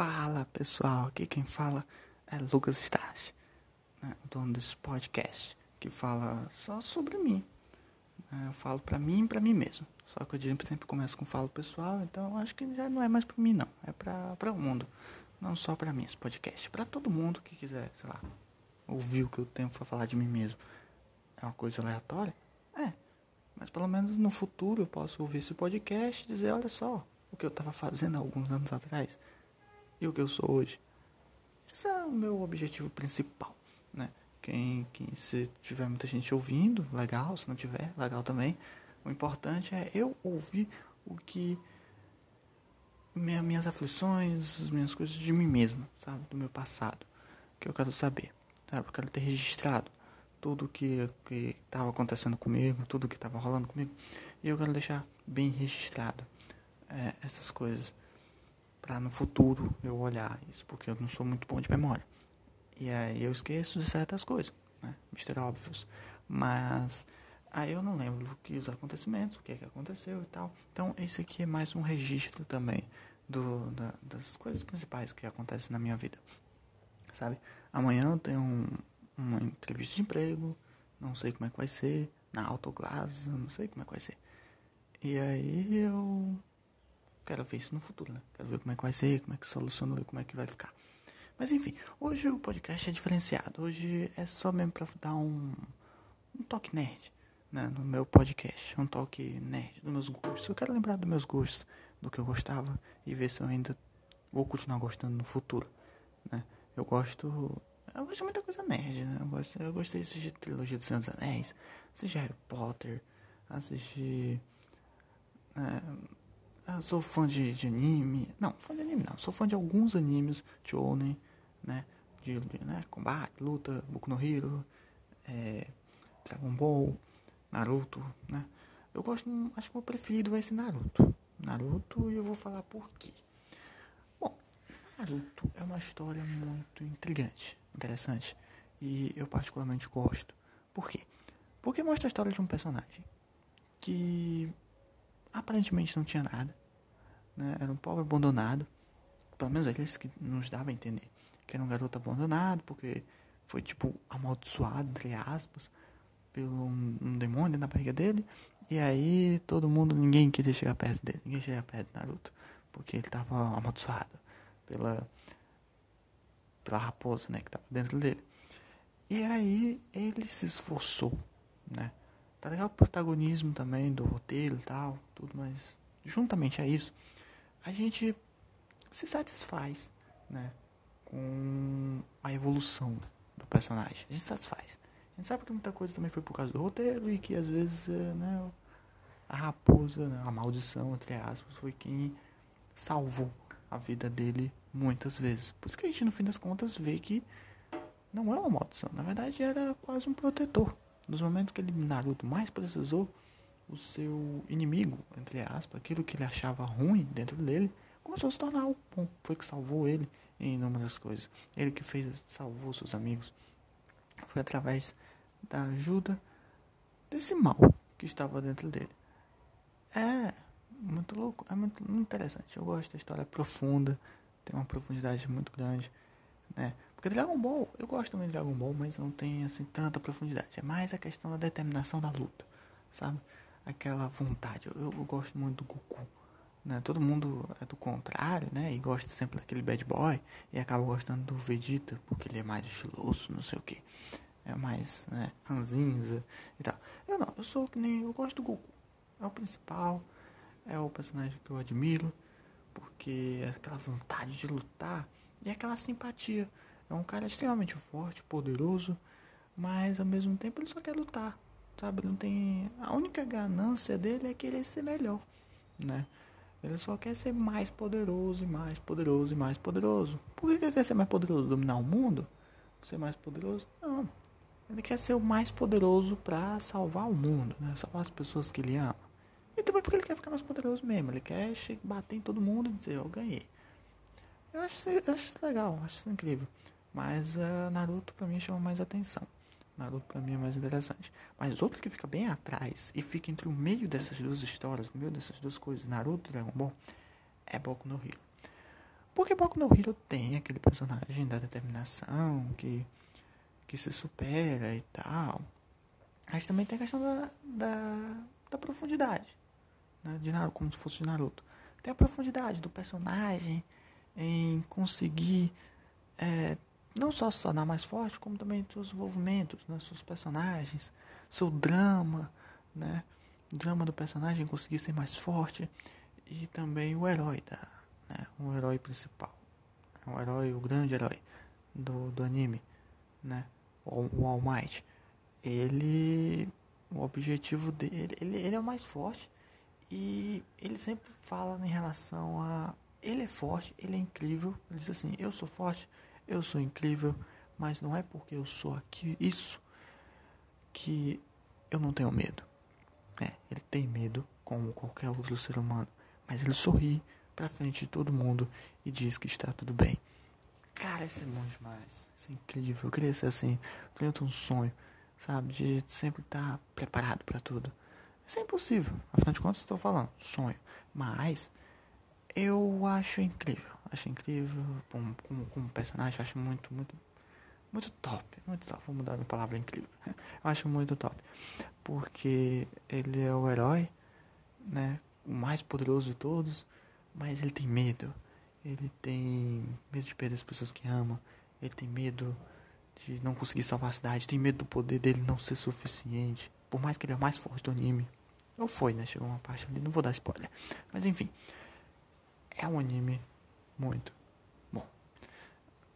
Fala pessoal, aqui quem fala é Lucas Stach, né, o dono desse podcast que fala só sobre mim. Né, eu falo pra mim e pra mim mesmo. Só que eu sempre começo com falo pessoal, então acho que já não é mais pra mim não, é pra, pra o mundo. Não só pra mim esse podcast, pra todo mundo que quiser, sei lá, ouvir o que eu tenho pra falar de mim mesmo. É uma coisa aleatória? É. Mas pelo menos no futuro eu posso ouvir esse podcast e dizer, olha só, o que eu estava fazendo alguns anos atrás e o que eu sou hoje. Esse é o meu objetivo principal, né? Quem, quem se tiver muita gente ouvindo, legal, se não tiver, legal também. O importante é eu ouvir o que minha, minhas aflições, as minhas coisas de mim mesmo, sabe, do meu passado, que eu quero saber, sabe? Eu quero ter registrado tudo que que estava acontecendo comigo, tudo que estava rolando comigo, e eu quero deixar bem registrado é, essas coisas para no futuro eu olhar isso, porque eu não sou muito bom de memória. E aí eu esqueço de certas coisas, né? Mister óbvios. Mas aí eu não lembro do que os acontecimentos, o que é que aconteceu e tal. Então esse aqui é mais um registro também do, da, das coisas principais que acontecem na minha vida. Sabe? Amanhã eu tenho um, uma entrevista de emprego, não sei como é que vai ser, na Autoglass, não sei como é que vai ser. E aí eu Quero ver isso no futuro, né? Quero ver como é que vai ser, como é que soluciona, ver como é que vai ficar. Mas enfim, hoje o podcast é diferenciado. Hoje é só mesmo pra dar um, um toque nerd, né? No meu podcast. Um toque nerd dos meus gostos. Eu quero lembrar dos meus gostos, do que eu gostava e ver se eu ainda vou continuar gostando no futuro, né? Eu gosto eu gosto de muita coisa nerd, né? Eu, gosto, eu gostei de assistir trilogia dos Senhor dos Anéis, assistir Harry Potter, assistir. É, ah, sou fã de, de, anime. Não, fã de anime não. Sou fã de alguns animes de Onen, né? De, né? combate, luta, Boku no Hero, é, Dragon Ball, Naruto, né? Eu gosto, acho que o meu preferido vai ser Naruto. Naruto e eu vou falar por quê. Bom, Naruto é uma história muito intrigante, interessante. E eu particularmente gosto. Por quê? Porque mostra a história de um personagem que aparentemente não tinha nada. Né? Era um pobre abandonado. Pelo menos aqueles que nos dava a entender. Que era um garoto abandonado, porque foi tipo amaldiçoado, entre aspas, pelo um, um demônio na barriga dele. E aí todo mundo, ninguém queria chegar perto dele. Ninguém chegava perto de Naruto. Porque ele estava amaldiçoado pela, pela raposa, né? Que estava dentro dele. E aí ele se esforçou, né? Tá legal o protagonismo também do roteiro e tal, tudo, mas juntamente a isso, a gente se satisfaz, né? Com a evolução do personagem. A gente se satisfaz. A gente sabe que muita coisa também foi por causa do roteiro e que às vezes, eh, né? A raposa, né, a maldição, entre aspas, foi quem salvou a vida dele muitas vezes. Por isso que a gente, no fim das contas, vê que não é uma maldição. Na verdade, era quase um protetor. Nos momentos que ele, Naruto, mais precisou, o seu inimigo, entre aspas, aquilo que ele achava ruim dentro dele, começou a se tornar o bom. Foi que salvou ele em inúmeras coisas. Ele que fez, salvou seus amigos. Foi através da ajuda desse mal que estava dentro dele. É muito louco, é muito, muito interessante. Eu gosto da história profunda, tem uma profundidade muito grande, né? Porque Dragon Ball, eu gosto também de Dragon Ball, mas não tem assim tanta profundidade. É mais a questão da determinação da luta, sabe? Aquela vontade. Eu, eu gosto muito do Goku. Né? Todo mundo é do contrário, né? E gosta sempre daquele bad boy. E acaba gostando do Vegeta, porque ele é mais estiloso, não sei o que. É mais, né? Ranzinza e tal. Eu não, eu sou que nem. Eu gosto do Goku. É o principal. É o personagem que eu admiro. Porque é aquela vontade de lutar e aquela simpatia. É um cara extremamente forte, poderoso, mas ao mesmo tempo ele só quer lutar, sabe? Não tem. A única ganância dele é querer ser melhor, né? Ele só quer ser mais poderoso e mais poderoso e mais poderoso. Por que ele quer ser mais poderoso? Dominar o mundo? Ser mais poderoso? Não. Ele quer ser o mais poderoso para salvar o mundo, né? Salvar as pessoas que ele ama. E também porque ele quer ficar mais poderoso mesmo. Ele quer bater em todo mundo e dizer, eu ganhei. Eu acho, eu acho legal, acho incrível. Mas uh, Naruto pra mim chama mais atenção. Naruto pra mim é mais interessante. Mas outro que fica bem atrás e fica entre o meio dessas duas histórias, no meio dessas duas coisas, Naruto e Dragon Ball, é Boku no Hero. Porque Boku no Hero tem aquele personagem da determinação que, que se supera e tal. Mas também tem a questão da, da, da profundidade. Né? De Naruto, como se fosse de Naruto. Tem a profundidade do personagem em conseguir é, não só se tornar mais forte, como também seus envolvimentos, né? seus personagens, seu drama, né? O drama do personagem conseguir ser mais forte e também o herói da, né? O herói principal, o herói, o grande herói do, do anime, né? O, o All Might. Ele, o objetivo dele, ele, ele é o mais forte e ele sempre fala em relação a ele é forte, ele é incrível. Ele diz assim: Eu sou forte, eu sou incrível, mas não é porque eu sou aqui isso que eu não tenho medo. É, ele tem medo, como qualquer outro ser humano, mas ele sorri pra frente de todo mundo e diz que está tudo bem. Cara, isso é bom demais. Isso é incrível. Eu queria ser assim. Eu um sonho, sabe? De sempre estar preparado para tudo. Isso é impossível. Afinal de contas, estou falando sonho. Mas eu acho incrível. Acho incrível como, como, como personagem. Acho muito, muito, muito top. Muito top. Vou mudar minha palavra incrível. Eu acho muito top. Porque ele é o herói, né? O mais poderoso de todos. Mas ele tem medo. Ele tem medo de perder as pessoas que ama. Ele tem medo de não conseguir salvar a cidade. Tem medo do poder dele não ser suficiente. Por mais que ele é o mais forte do anime. Ou foi, né? Chegou uma parte ali. Não vou dar spoiler. Mas enfim é um anime muito bom.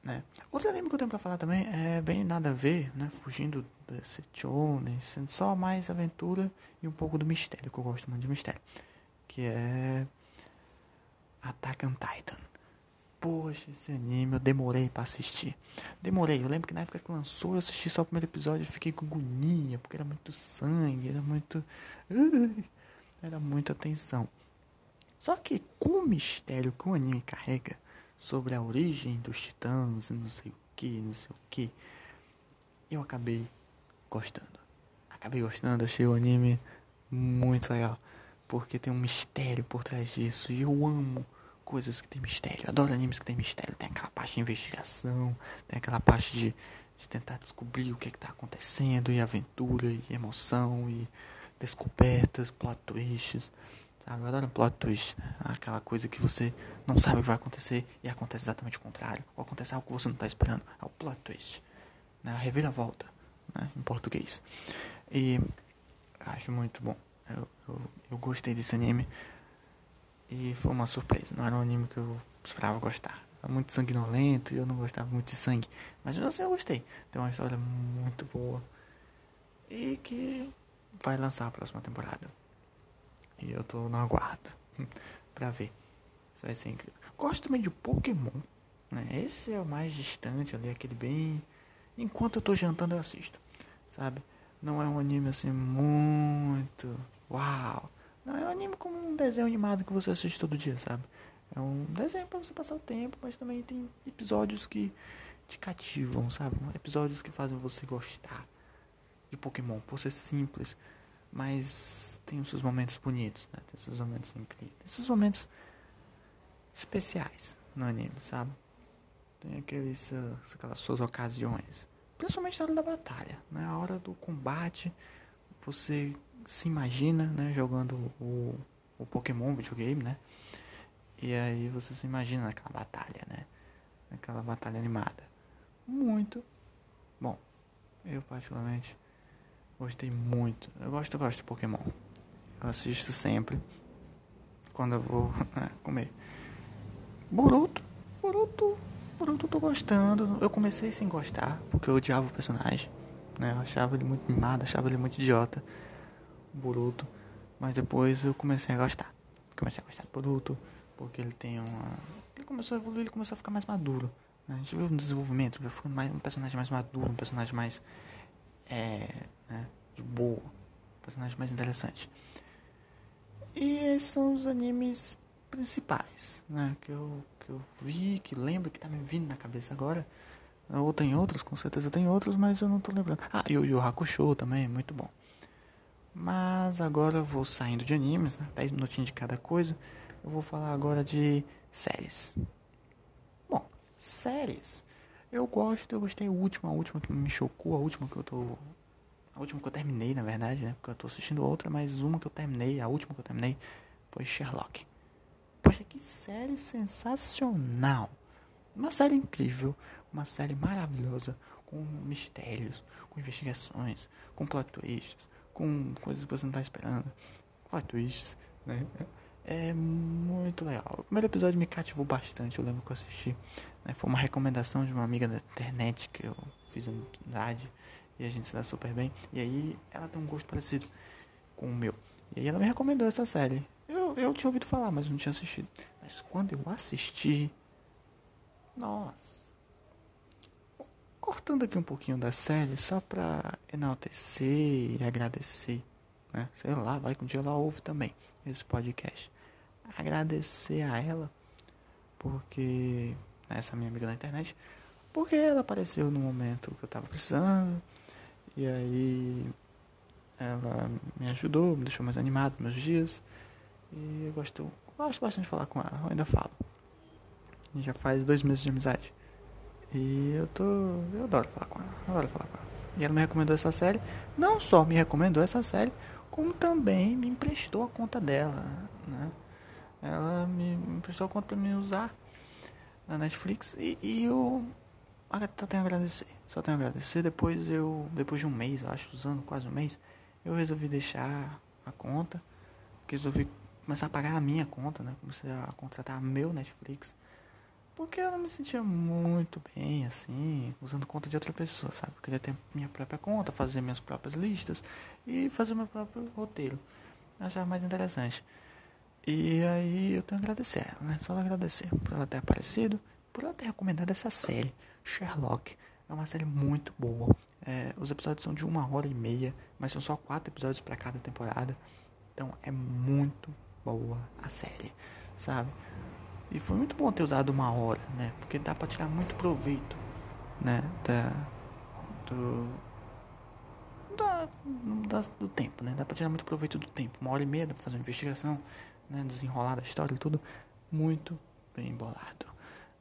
Né? Outro anime que eu tenho pra falar também é bem nada a ver, né? Fugindo desse shonen, sendo só mais aventura e um pouco do mistério, que eu gosto muito de mistério. Que é Attack on Titan. Poxa, esse anime eu demorei para assistir. Demorei, eu lembro que na época que lançou eu assisti só o primeiro episódio e fiquei com agonia, porque era muito sangue, era muito. Era muita tensão. Só que com o mistério que o anime carrega sobre a origem dos titãs e não sei o que, não sei o que, eu acabei gostando. Acabei gostando, achei o anime muito legal. Porque tem um mistério por trás disso. E eu amo coisas que tem mistério. Eu adoro animes que tem mistério. Tem aquela parte de investigação, tem aquela parte de, de tentar descobrir o que é está acontecendo, e aventura, e emoção, e descobertas, plot twists. Sabe? Eu adoro plot twist, né? Aquela coisa que você não sabe o que vai acontecer e acontece exatamente o contrário. Ou acontece algo que você não está esperando. É o plot twist. Né? A reviravolta, né? Em português. E acho muito bom. Eu, eu, eu, gostei desse anime. E foi uma surpresa. Não era um anime que eu esperava gostar. É muito sanguinolento e eu não gostava muito de sangue. Mas mesmo assim eu gostei. Tem uma história muito boa. E que vai lançar a próxima temporada. E eu tô no aguardo pra ver. Isso vai ser incrível. Gosto também de Pokémon. Né? Esse é o mais distante ali, aquele bem. Enquanto eu tô jantando eu assisto. Sabe? Não é um anime assim muito. Uau! Não é um anime como um desenho animado que você assiste todo dia, sabe? É um desenho para você passar o tempo, mas também tem episódios que te cativam, sabe? Episódios que fazem você gostar de Pokémon, por ser simples, mas tem os seus momentos bonitos, né? Tem os seus momentos incríveis. Esses momentos especiais no anime, sabe? Tem aqueles, uh, aquelas suas ocasiões. Principalmente na hora da batalha, né? A hora do combate, você se imagina, né? Jogando o, o Pokémon videogame, né? E aí você se imagina naquela batalha, né? Naquela batalha animada. Muito bom. Eu particularmente Gostei muito. Eu gosto, gosto de Pokémon. Eu assisto sempre. Quando eu vou né, comer. Boruto. Boruto. Boruto eu tô gostando. Eu comecei sem gostar, porque eu odiava o personagem. Né? Eu achava ele muito mimado, achava ele muito idiota. Boruto. Mas depois eu comecei a gostar. Comecei a gostar de Boruto. Porque ele tem uma. Ele começou a evoluir, ele começou a ficar mais maduro. Né? A gente viu um desenvolvimento, mais, um personagem mais maduro, um personagem mais é, né, de boa, personagem mais interessante. E esses são os animes principais, né, que eu, que eu vi, que lembro, que tá me vindo na cabeça agora. Ou tem outros, com certeza tem outros, mas eu não tô lembrando. Ah, e o Yu Hakusho também, muito bom. Mas agora eu vou saindo de animes, né, 10 minutinhos de cada coisa. Eu vou falar agora de séries. séries. Eu gosto, eu gostei a última, a última que me chocou, a última que eu tô. A última que eu terminei, na verdade, né? Porque eu tô assistindo outra, mas uma que eu terminei, a última que eu terminei, foi Sherlock. Poxa, que série sensacional! Uma série incrível, uma série maravilhosa, com mistérios, com investigações, com plot twists, com coisas que você não tá esperando. Plot twists, né? É muito legal. O primeiro episódio me cativou bastante, eu lembro que eu assisti. Né? Foi uma recomendação de uma amiga da internet que eu fiz amizade e a gente se dá super bem. E aí ela tem um gosto parecido com o meu. E aí ela me recomendou essa série. Eu, eu tinha ouvido falar, mas não tinha assistido. Mas quando eu assisti. Nossa. Cortando aqui um pouquinho da série, só pra enaltecer e agradecer. Né? Sei lá, vai que um dia ela ouve também esse podcast. Agradecer a ela, porque. Essa minha amiga da internet. Porque ela apareceu no momento que eu tava precisando. E aí. Ela me ajudou, me deixou mais animado meus dias. E eu gosto, gosto bastante de falar com ela, eu ainda falo. E já faz dois meses de amizade. E eu tô. Eu adoro falar com ela. Adoro falar com ela. E ela me recomendou essa série. Não só me recomendou essa série, como também me emprestou a conta dela. Né? Ela me emprestou a conta pra me usar na Netflix. E, e eu só tenho a agradecer. Só tenho a agradecer. Depois eu. Depois de um mês, eu acho, usando quase um mês, eu resolvi deixar a conta. Resolvi começar a pagar a minha conta, né? Comecei a contratar meu Netflix. Porque eu não me sentia muito bem, assim, usando conta de outra pessoa, sabe? Eu queria ter minha própria conta, fazer minhas próprias listas e fazer meu próprio roteiro. Eu achava mais interessante. E aí eu tenho que agradecer ela, né? Só agradecer por ela ter aparecido, por ela ter recomendado essa série, Sherlock. É uma série muito boa. É, os episódios são de uma hora e meia, mas são só quatro episódios para cada temporada. Então é muito boa a série, sabe? E foi muito bom ter usado uma hora, né? Porque dá pra tirar muito proveito, né? Da, do, da, da, do tempo, né? Dá pra tirar muito proveito do tempo. Uma hora e meia dá pra fazer uma investigação, né? Desenrolar a história e tudo. Muito bem bolado,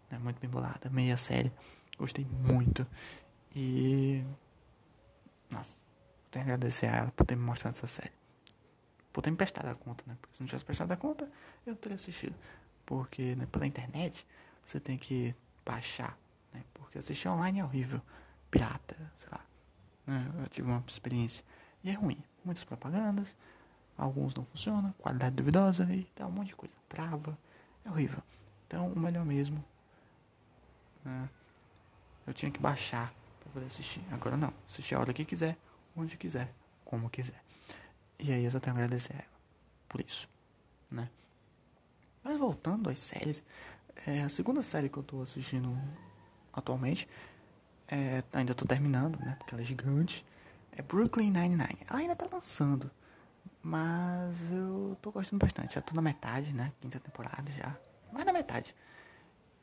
né? Muito bem bolada. Meia série. Gostei muito. E... Nossa, tenho que agradecer a ela por ter me mostrado essa série por ter me prestado a conta, né? Porque se não tivesse prestado a conta, eu não teria assistido. Porque né, pela internet você tem que baixar, né? Porque assistir online é horrível. Pirata, sei lá. Né? Eu tive uma experiência. E é ruim. Muitas propagandas, alguns não funcionam, qualidade duvidosa e tal, um monte de coisa. Trava. É horrível. Então o melhor mesmo. Né? Eu tinha que baixar para poder assistir. Agora não. Assistir a hora que quiser, onde quiser, como quiser. E aí eu só tenho a agradecer a ela por isso, né? Mas voltando às séries, é, a segunda série que eu tô assistindo atualmente, é, ainda tô terminando, né? Porque ela é gigante. É Brooklyn Nine-Nine. Ela ainda tá lançando, mas eu tô gostando bastante. Já tô na metade, né? Quinta temporada já. Mais da metade.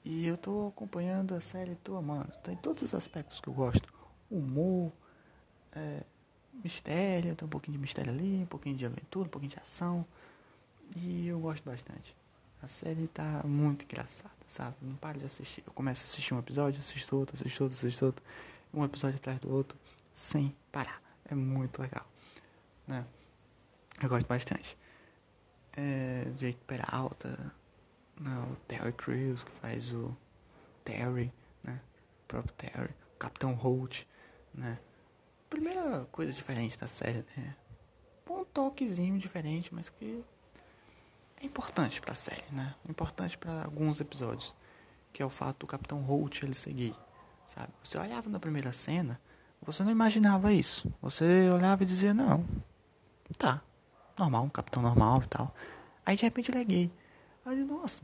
E eu tô acompanhando a série, tô amando. Tem todos os aspectos que eu gosto. Humor, é, mistério, tem um pouquinho de mistério ali, um pouquinho de aventura, um pouquinho de ação. E eu gosto bastante. A série tá muito engraçada, sabe? Não paro de assistir. Eu começo a assistir um episódio, assisto outro, assisto outro, assisto outro. Um episódio atrás do outro, sem parar. É muito legal. Né? Eu gosto bastante. É, Jake Peralta, né? o Terry Crews, que faz o Terry, né? O próprio Terry. O Capitão Holt, né? primeira coisa diferente da série, né? Um toquezinho diferente, mas que é importante para a série, né? Importante para alguns episódios, que é o fato do Capitão Holt ele seguir, sabe? Você olhava na primeira cena, você não imaginava isso. Você olhava e dizia não, tá, normal, um capitão normal e tal. Aí de repente é gay. Aí nossa,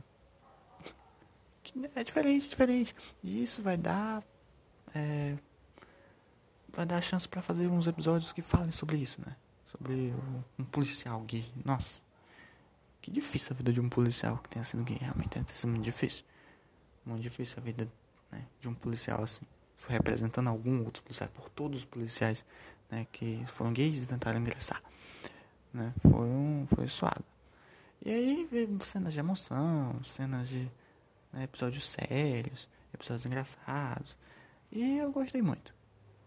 é diferente, diferente. E isso vai dar é, vai dar chance para fazer uns episódios que falem sobre isso, né? Sobre um policial gay. Nossa, que difícil a vida de um policial que tenha sido gay. Realmente tem sido muito difícil. Muito difícil a vida né, de um policial assim. Foi representando algum outro policial, por todos os policiais né, que foram gays e tentaram ingressar. Né? Foi, um, foi suado. E aí veio cenas de emoção, cenas de né, episódios sérios, episódios engraçados. E eu gostei muito.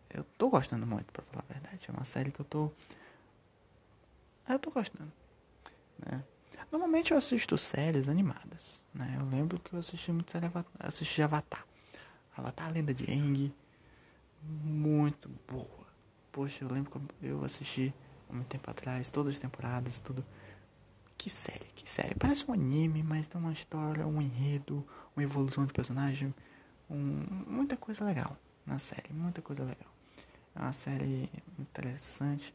Eu tô gostando muito, pra falar a verdade. É uma série que eu tô. Eu tô gostando. Né? Normalmente eu assisto séries animadas. Né? Eu lembro que eu assisti muito série Avatar, assisti Avatar. Avatar Lenda de Aang. Muito boa. Poxa, eu lembro que eu assisti muito tempo atrás, todas as temporadas, tudo. Que série, que série. Parece um anime, mas tem uma história, um enredo, uma evolução de personagem. Um, muita coisa legal na série, muita coisa legal. É uma série interessante,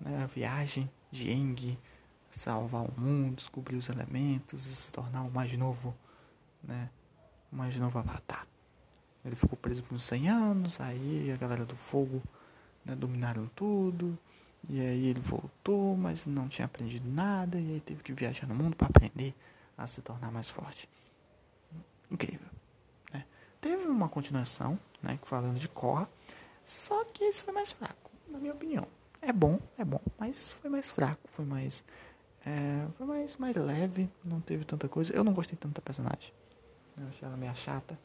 né? A viagem de Eng, salvar o mundo, descobrir os elementos e se tornar o mais novo, né? O mais novo avatar. Ele ficou preso por uns 100 anos, aí a galera do fogo né, dominaram tudo. E aí ele voltou, mas não tinha aprendido nada. E aí teve que viajar no mundo para aprender a se tornar mais forte. Incrível. Né? Teve uma continuação, né, falando de Korra. Só que esse foi mais fraco, na minha opinião. É bom, é bom, mas foi mais fraco, foi mais. É, foi mais, mais leve, não teve tanta coisa. Eu não gostei tanto da personagem. Eu achei ela meio chata,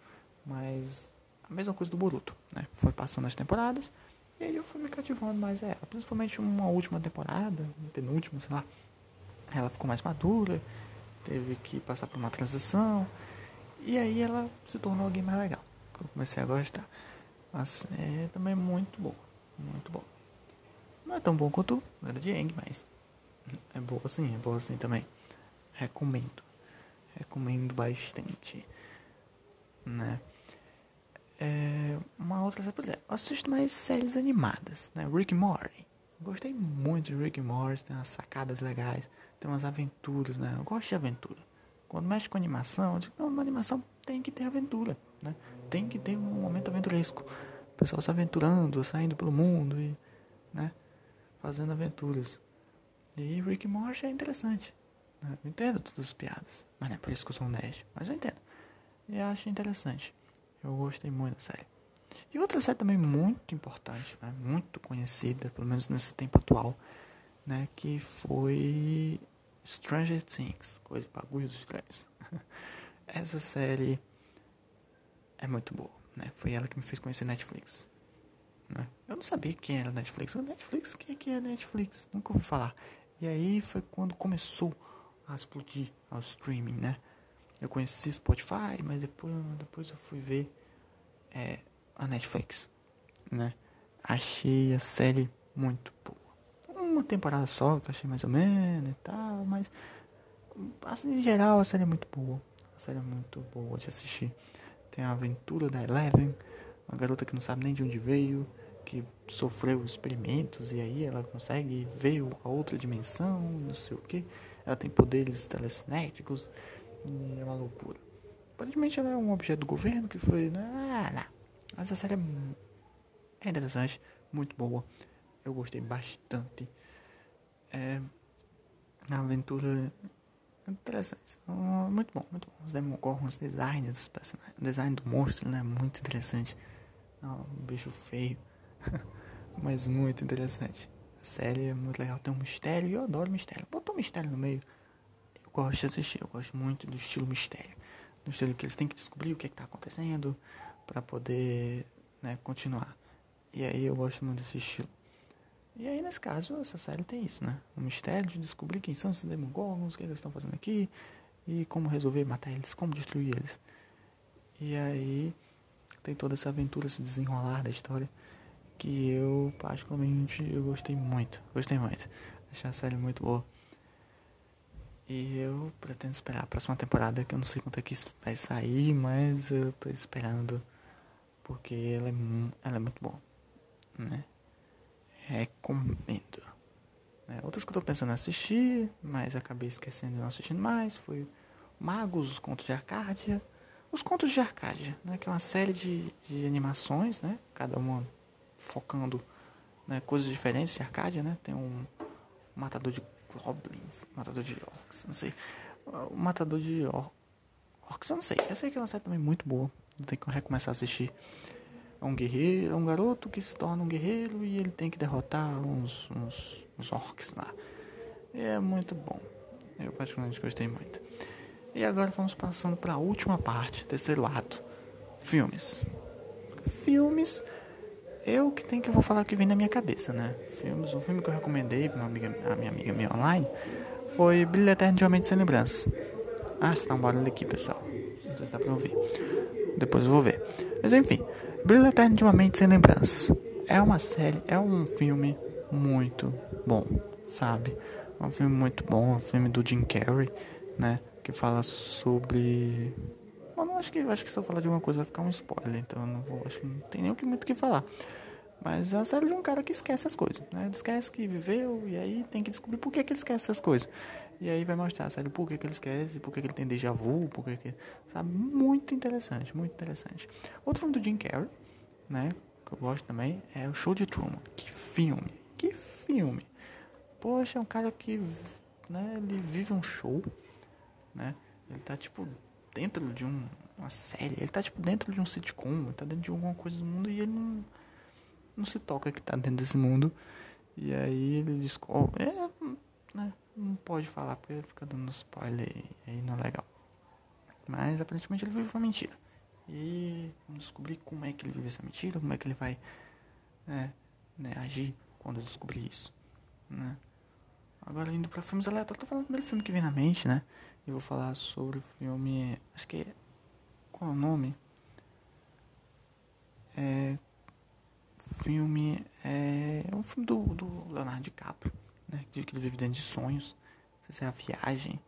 mas a mesma coisa do Boruto, né? Foi passando as temporadas, e aí eu fui me cativando mais a ela. Principalmente uma última temporada, penúltima, sei lá. Ela ficou mais madura, teve que passar por uma transição. E aí ela se tornou alguém mais legal. Que eu comecei a gostar. Mas é também muito boa. Muito boa. Não é tão bom quanto Lenda de Yang, mas é boa sim, é boa sim também. Recomendo. Recomendo bastante. Né? É, uma outra, por exemplo, eu assisto mais séries animadas, né? Rick Morty. Gostei muito de Rick Morty, tem umas sacadas legais, tem umas aventuras, né? Eu gosto de aventura. Quando mexe com animação, eu digo, não, uma animação tem que ter aventura, né? Tem que ter um momento aventuresco. O pessoal se aventurando, saindo pelo mundo e, né? Fazendo aventuras. E Rick Morty é interessante. Né? Eu entendo todas as piadas, mas não é por isso que eu sou um nerd, mas eu entendo. E acho interessante. Eu gostei muito da série. E outra série também muito importante, né? muito conhecida, pelo menos nesse tempo atual, né? Que foi Stranger Things, coisa bagulhos estranhos. Essa série é muito boa, né? Foi ela que me fez conhecer Netflix. Né? Eu não sabia quem era Netflix. O Netflix, o que é Netflix? Nunca ouvi falar. E aí foi quando começou a explodir o streaming, né? Eu conheci Spotify, mas depois, depois eu fui ver é, a Netflix, né? Achei a série muito boa. Uma temporada só que achei mais ou menos e tal, mas assim, em geral a série é muito boa. A série é muito boa de assistir. Tem a aventura da Eleven, uma garota que não sabe nem de onde veio, que sofreu experimentos e aí ela consegue ver a outra dimensão, não sei o que. Ela tem poderes telecinéticos é uma loucura. Aparentemente ela é um objeto do governo que foi. Né? Ah, não. Mas a série é, é interessante, muito boa. Eu gostei bastante. É uma aventura interessante. Muito bom, muito bom. Os Demogorgons, design dos personagens, design do monstro, né? Muito interessante. um bicho feio, mas muito interessante. A série é muito legal, tem um mistério e eu adoro mistério. Botou um mistério no meio. Gosto de assistir, eu gosto muito do estilo mistério no estilo que eles têm que descobrir o que é está acontecendo para poder né, continuar. E aí eu gosto muito desse estilo. E aí nesse caso essa série tem isso, né? O mistério de descobrir quem são esses demogorgons, o que, é eles estão fazendo aqui e como resolver matar eles, como destruir eles. E aí tem toda essa aventura, esse desenrolar da história que eu particularmente eu gostei muito, gostei muito. Achei a série muito boa. E eu pretendo esperar a próxima temporada, que eu não sei quanto é que vai sair, mas eu tô esperando. Porque ela é, ela é muito boa. Né? Recomendo. Né? Outras que eu tô pensando em assistir, mas acabei esquecendo de não assistindo mais, foi Magos, os Contos de Arcádia. Os Contos de Arcádia, né? Que é uma série de, de animações, né? Cada uma focando né, coisas diferentes de Arcádia, né? Tem um matador de Goblins, Matador de Orcs, não sei. O Matador de or Orcs, eu não sei. Eu sei que é uma série também muito boa. Tem que recomeçar a assistir. É um guerreiro, é um garoto que se torna um guerreiro e ele tem que derrotar uns, uns, uns orcs lá. E é muito bom. Eu particularmente gostei muito. E agora vamos passando para a última parte, terceiro ato. filmes. Filmes, eu que tenho que vou falar o que vem na minha cabeça, né? Filmes, um filme que eu recomendei pra amiga, a minha amiga minha online foi Brilho Eterno de Uma Mente Sem Lembranças. Ah, está um barulho aqui, pessoal. Não sei se dá pra ouvir. Depois eu vou ver. Mas enfim, Brilho Eterno de Uma Mente Sem Lembranças. É uma série, é um filme muito bom, sabe? É um filme muito bom, um filme do Jim Carrey, né? Que fala sobre. Mano, acho que, acho que se eu falar de alguma coisa vai ficar um spoiler, então não vou. Acho que não tem nem muito o que falar. Mas é a série de um cara que esquece as coisas, né? Ele esquece que viveu e aí tem que descobrir por que, que ele esquece essas coisas. E aí vai mostrar a série por que, que ele esquece, por que, que ele tem déjà vu, por que, que. Sabe? Muito interessante, muito interessante. Outro filme do Jim Carrey, né? Que eu gosto também, é o Show de Truman. Que filme! Que filme! Poxa, é um cara que. Né, ele vive um show, né? Ele tá tipo dentro de um, uma série, ele tá tipo dentro de um sitcom, ele tá dentro de alguma coisa do mundo e ele não, não se toca que tá dentro desse mundo. E aí ele descobre. É, né? Não pode falar porque fica dando spoiler aí não é legal. Mas aparentemente ele vive uma mentira. E vamos descobrir como é que ele vive essa mentira, como é que ele vai né, né, agir quando descobrir isso. Né? Agora indo para filmes aleatórios, tô falando do primeiro filme que vem na mente, né? Eu vou falar sobre o filme. Acho que é. Qual é o nome? É. Filme. É. É um filme do, do Leonardo DiCaprio, né? Que ele vive dentro de sonhos. Não sei se é a viagem.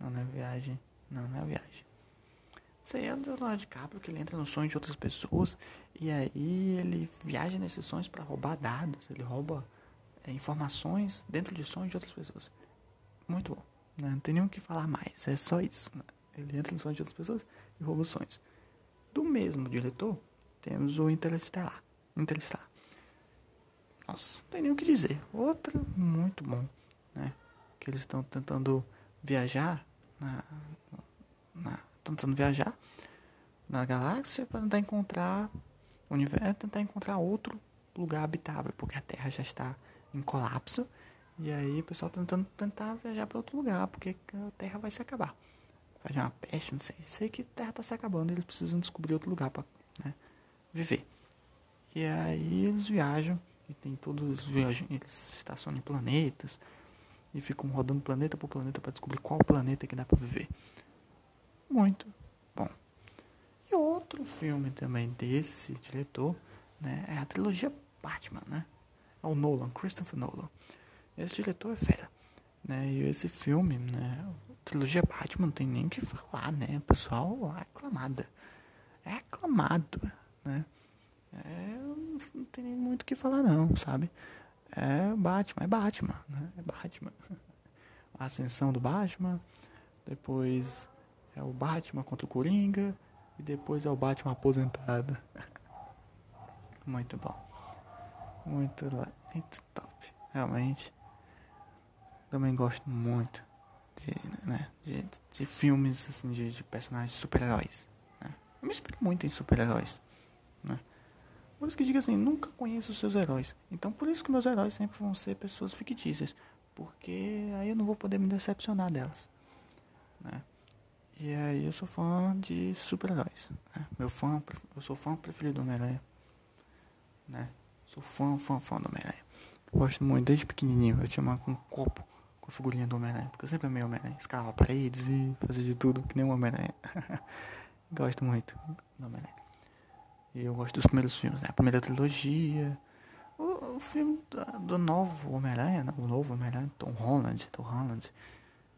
Não, não é viagem. Não, não é a viagem. Isso aí é do Leonardo DiCaprio que ele entra no sonho de outras pessoas e aí ele viaja nesses sonhos para roubar dados, ele rouba é, informações dentro de sonhos de outras pessoas. Muito bom. Né? Não tem nem o que falar mais, é só isso. Né? Ele entra no sonho de outras pessoas e rouba os sonhos. Do mesmo diretor, temos o Interestelar. Interestelar. Nossa, não tem nem o que dizer. Outro muito bom, né? Que eles estão tentando viajar na, na tentando viajar na galáxia para tentar encontrar o universo, tentar encontrar outro lugar habitável, porque a Terra já está em colapso. E aí o pessoal tá tentando tentar viajar para outro lugar, porque a Terra vai se acabar. Vai uma peste, não sei. Sei que a Terra está se acabando, eles precisam descobrir outro lugar para né, viver. E aí eles viajam e tem todos os viajam, eles estacionam em planetas e ficam rodando planeta por planeta para descobrir qual planeta que dá para viver muito bom. E outro filme também desse diretor, né, é a trilogia Batman, né? É o Nolan, Christopher Nolan. Esse diretor é fera, né? E esse filme, né, trilogia Batman não tem nem o que falar, né? O pessoal é aclamada. É aclamado, né? É, não tem nem muito o que falar não, sabe? É Batman, é Batman, né? É Batman. A ascensão do Batman, depois é o Batman contra o Coringa. E depois é o Batman aposentado. muito bom. Muito, muito top. Realmente. Também gosto muito de, né, de, de filmes assim, de, de personagens super-heróis. Né? Eu me inspiro muito em super-heróis. Né? Por isso que digo assim, nunca conheço os seus heróis. Então por isso que meus heróis sempre vão ser pessoas fictícias. Porque aí eu não vou poder me decepcionar delas. Né? E aí eu sou fã de super-heróis. Né? Meu fã, eu sou fã preferido do Homem-Aranha. Né? Sou fã, fã, fã do Homem-Aranha. Gosto muito, desde pequenininho. Eu tinha uma, um copo com a figurinha do Homem-Aranha. Porque eu sempre amei o Homem-Aranha. Escalava paredes e fazia de tudo, que nem o Homem-Aranha. gosto muito do Homem-Aranha. E eu gosto dos primeiros filmes, né? A primeira trilogia. O, o filme do, do novo Homem-Aranha, né? o novo Homem-Aranha, Tom Holland, Tom Holland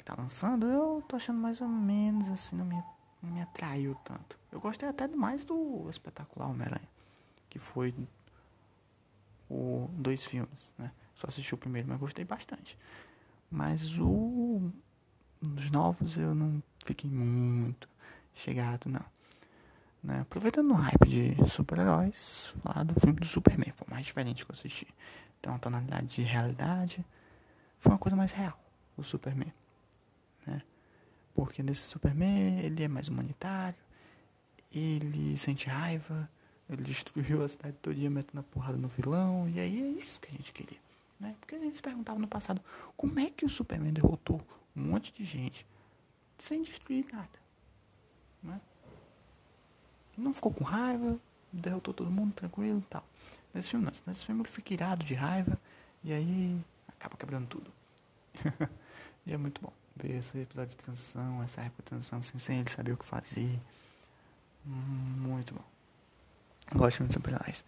tá lançando, eu tô achando mais ou menos assim, não me, não me atraiu tanto. Eu gostei até mais do espetacular Homem-Aranha, que foi o dois filmes, né? Só assisti o primeiro, mas gostei bastante. Mas o dos novos eu não fiquei muito chegado, não. Né? Aproveitando o hype de super-heróis, falar do filme do Superman, foi o mais diferente que eu assisti. Então, a tonalidade de realidade foi uma coisa mais real, o Superman né? Porque nesse Superman ele é mais humanitário, ele sente raiva, ele destruiu a cidade toda metendo a porrada no vilão, e aí é isso que a gente queria, né? Porque a gente se perguntava no passado, como é que o Superman derrotou um monte de gente sem destruir nada, né? não ficou com raiva, derrotou todo mundo tranquilo e tal. Nesse filme não, nesse filme ele fica irado de raiva e aí acaba quebrando tudo. e é muito bom ver esse episódio de transição, essa época de transição sem, sem ele saber o que fazer. Muito bom. Gosto de filmes super-heróis.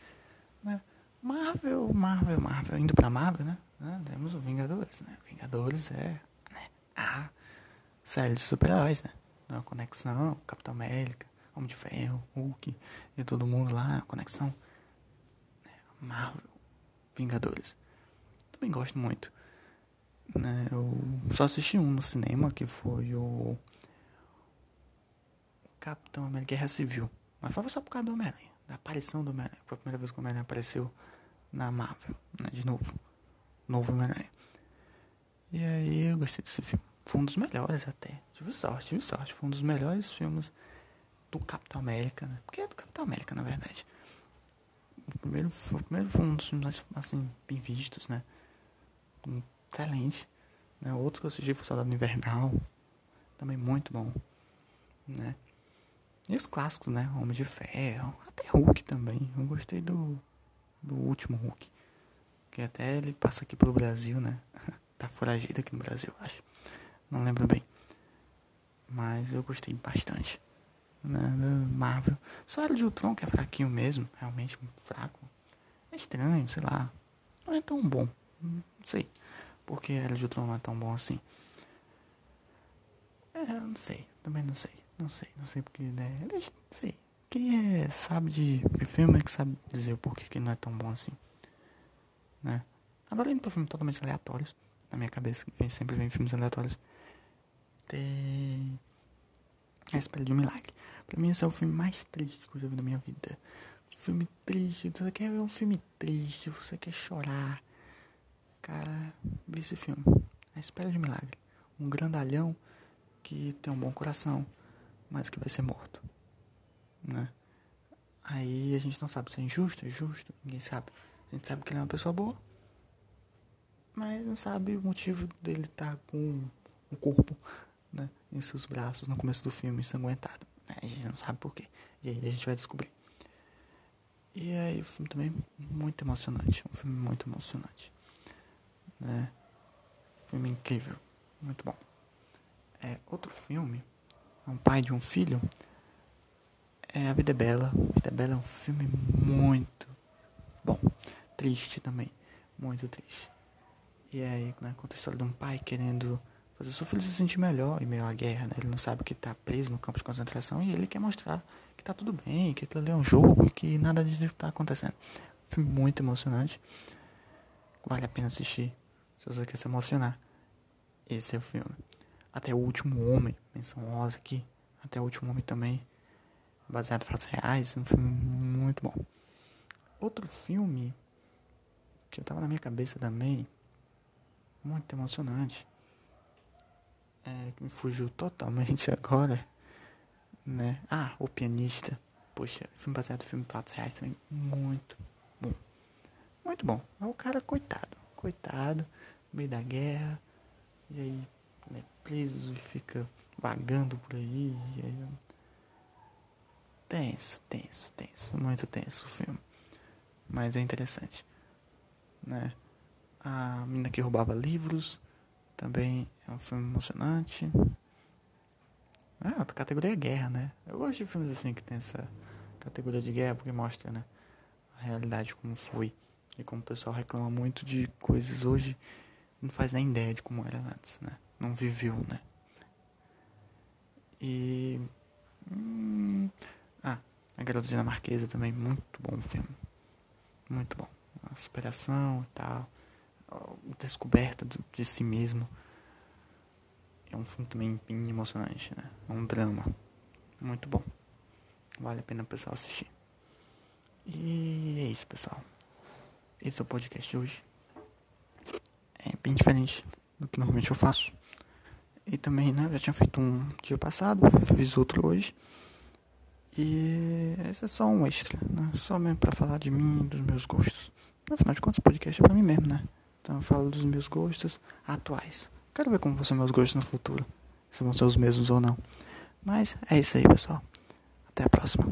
Né? Marvel, Marvel, Marvel. Indo pra Marvel, né? né? Temos o Vingadores, né? Vingadores é né? a série de super-heróis, né? A conexão, Capitão América, Homem de Ferro, Hulk e todo mundo lá, conexão. Né? Marvel, Vingadores. Também gosto muito. Né? Eu só assisti um no cinema, que foi o Capitão América Guerra Civil. Mas foi só por causa do Homem-Aranha, da aparição do Homem-Aranha. Foi a primeira vez que o Homem-Aranha apareceu na Marvel, né? De novo. Novo Homem-Aranha. E aí eu gostei desse filme. Foi um dos melhores até. Tive sorte, tive sorte. Foi um dos melhores filmes do Capitão América, né? Porque é do Capitão América, na verdade. O primeiro, o primeiro foi um dos filmes mais, assim, bem vistos, né? Excelente. Né? Outro que eu assisti foi Soldado Invernal. Também muito bom. Né? E os clássicos, né? Homem de Ferro. Até Hulk também. Eu gostei do, do último Hulk. Que até ele passa aqui pelo Brasil, né? tá foragido aqui no Brasil, acho. Não lembro bem. Mas eu gostei bastante. Né? Marvel. Só era de Ultron que é fraquinho mesmo. Realmente fraco. É estranho, sei lá. Não é tão bom. Não sei. Porque Era de Ultron não é tão bom assim. É, não sei. Também não sei. Não sei, não sei porque, né? Não sei. Quem é, sabe de filme é que sabe dizer o porquê que não é tão bom assim. Né? Agora indo pra filmes totalmente aleatórios. Na minha cabeça, vem, sempre vem filmes aleatórios. Tem. A Espelho de um Milagre. Pra mim esse é o filme mais triste que eu já vi na minha vida. Filme triste. Você quer ver um filme triste, você quer chorar. Cara, vi esse filme. A Espera de um Milagre. Um grandalhão que tem um bom coração mas que vai ser morto, né? Aí a gente não sabe se é injusto, é justo, ninguém sabe. A gente sabe que ele é uma pessoa boa, mas não sabe o motivo dele estar tá com o corpo, né, em seus braços no começo do filme, ensanguentado. Né? A gente não sabe porquê. E aí a gente vai descobrir. E aí o filme também muito emocionante, um filme muito emocionante, né? Filme incrível, muito bom. É outro filme um pai de um filho, é A Vida é Bela. A Vida é Bela é um filme muito bom. Triste também. Muito triste. E aí, né, conta a história de um pai querendo fazer seu filho se sentir melhor em meio à guerra, né? Ele não sabe que tá preso no campo de concentração e ele quer mostrar que tá tudo bem, que aquilo ali é um jogo e que nada disso tá acontecendo. Um filme muito emocionante. Vale a pena assistir se você quer se emocionar. Esse é o filme. Até o Último Homem, menção rosa aqui. Até o Último Homem também. Baseado em fatos reais. Um filme muito bom. Outro filme que tava na minha cabeça também. Muito emocionante. É, que me fugiu totalmente agora. Né? Ah, O Pianista. Poxa, filme baseado em fatos reais também. Muito bom. Muito bom. É o cara coitado. Coitado. No meio da guerra. E aí né, preso e fica vagando por aí. aí tenso, tenso, tenso, muito tenso o filme. Mas é interessante. Né? A menina que roubava livros também é um filme emocionante. Ah, outra categoria é guerra, né? Eu gosto de filmes assim que tem essa categoria de guerra porque mostra, né? A realidade como foi. E como o pessoal reclama muito de coisas hoje, não faz nem ideia de como era antes, né? não viveu, né? E. Hum, ah, A Garota Dinamarquesa também, muito bom filme. Muito bom. A superação e tal. Descoberta de si mesmo. É um filme também bem emocionante, né? É um drama. Muito bom. Vale a pena o pessoal assistir. E é isso, pessoal. Esse é o podcast de hoje. Bem diferente do que normalmente eu faço. E também, né, já tinha feito um dia passado, fiz outro hoje. E esse é só um extra, né? Só mesmo pra falar de mim, dos meus gostos. Afinal de contas, podcast é pra mim mesmo, né? Então eu falo dos meus gostos atuais. Quero ver como vão ser meus gostos no futuro. Se vão ser os mesmos ou não. Mas é isso aí, pessoal. Até a próxima.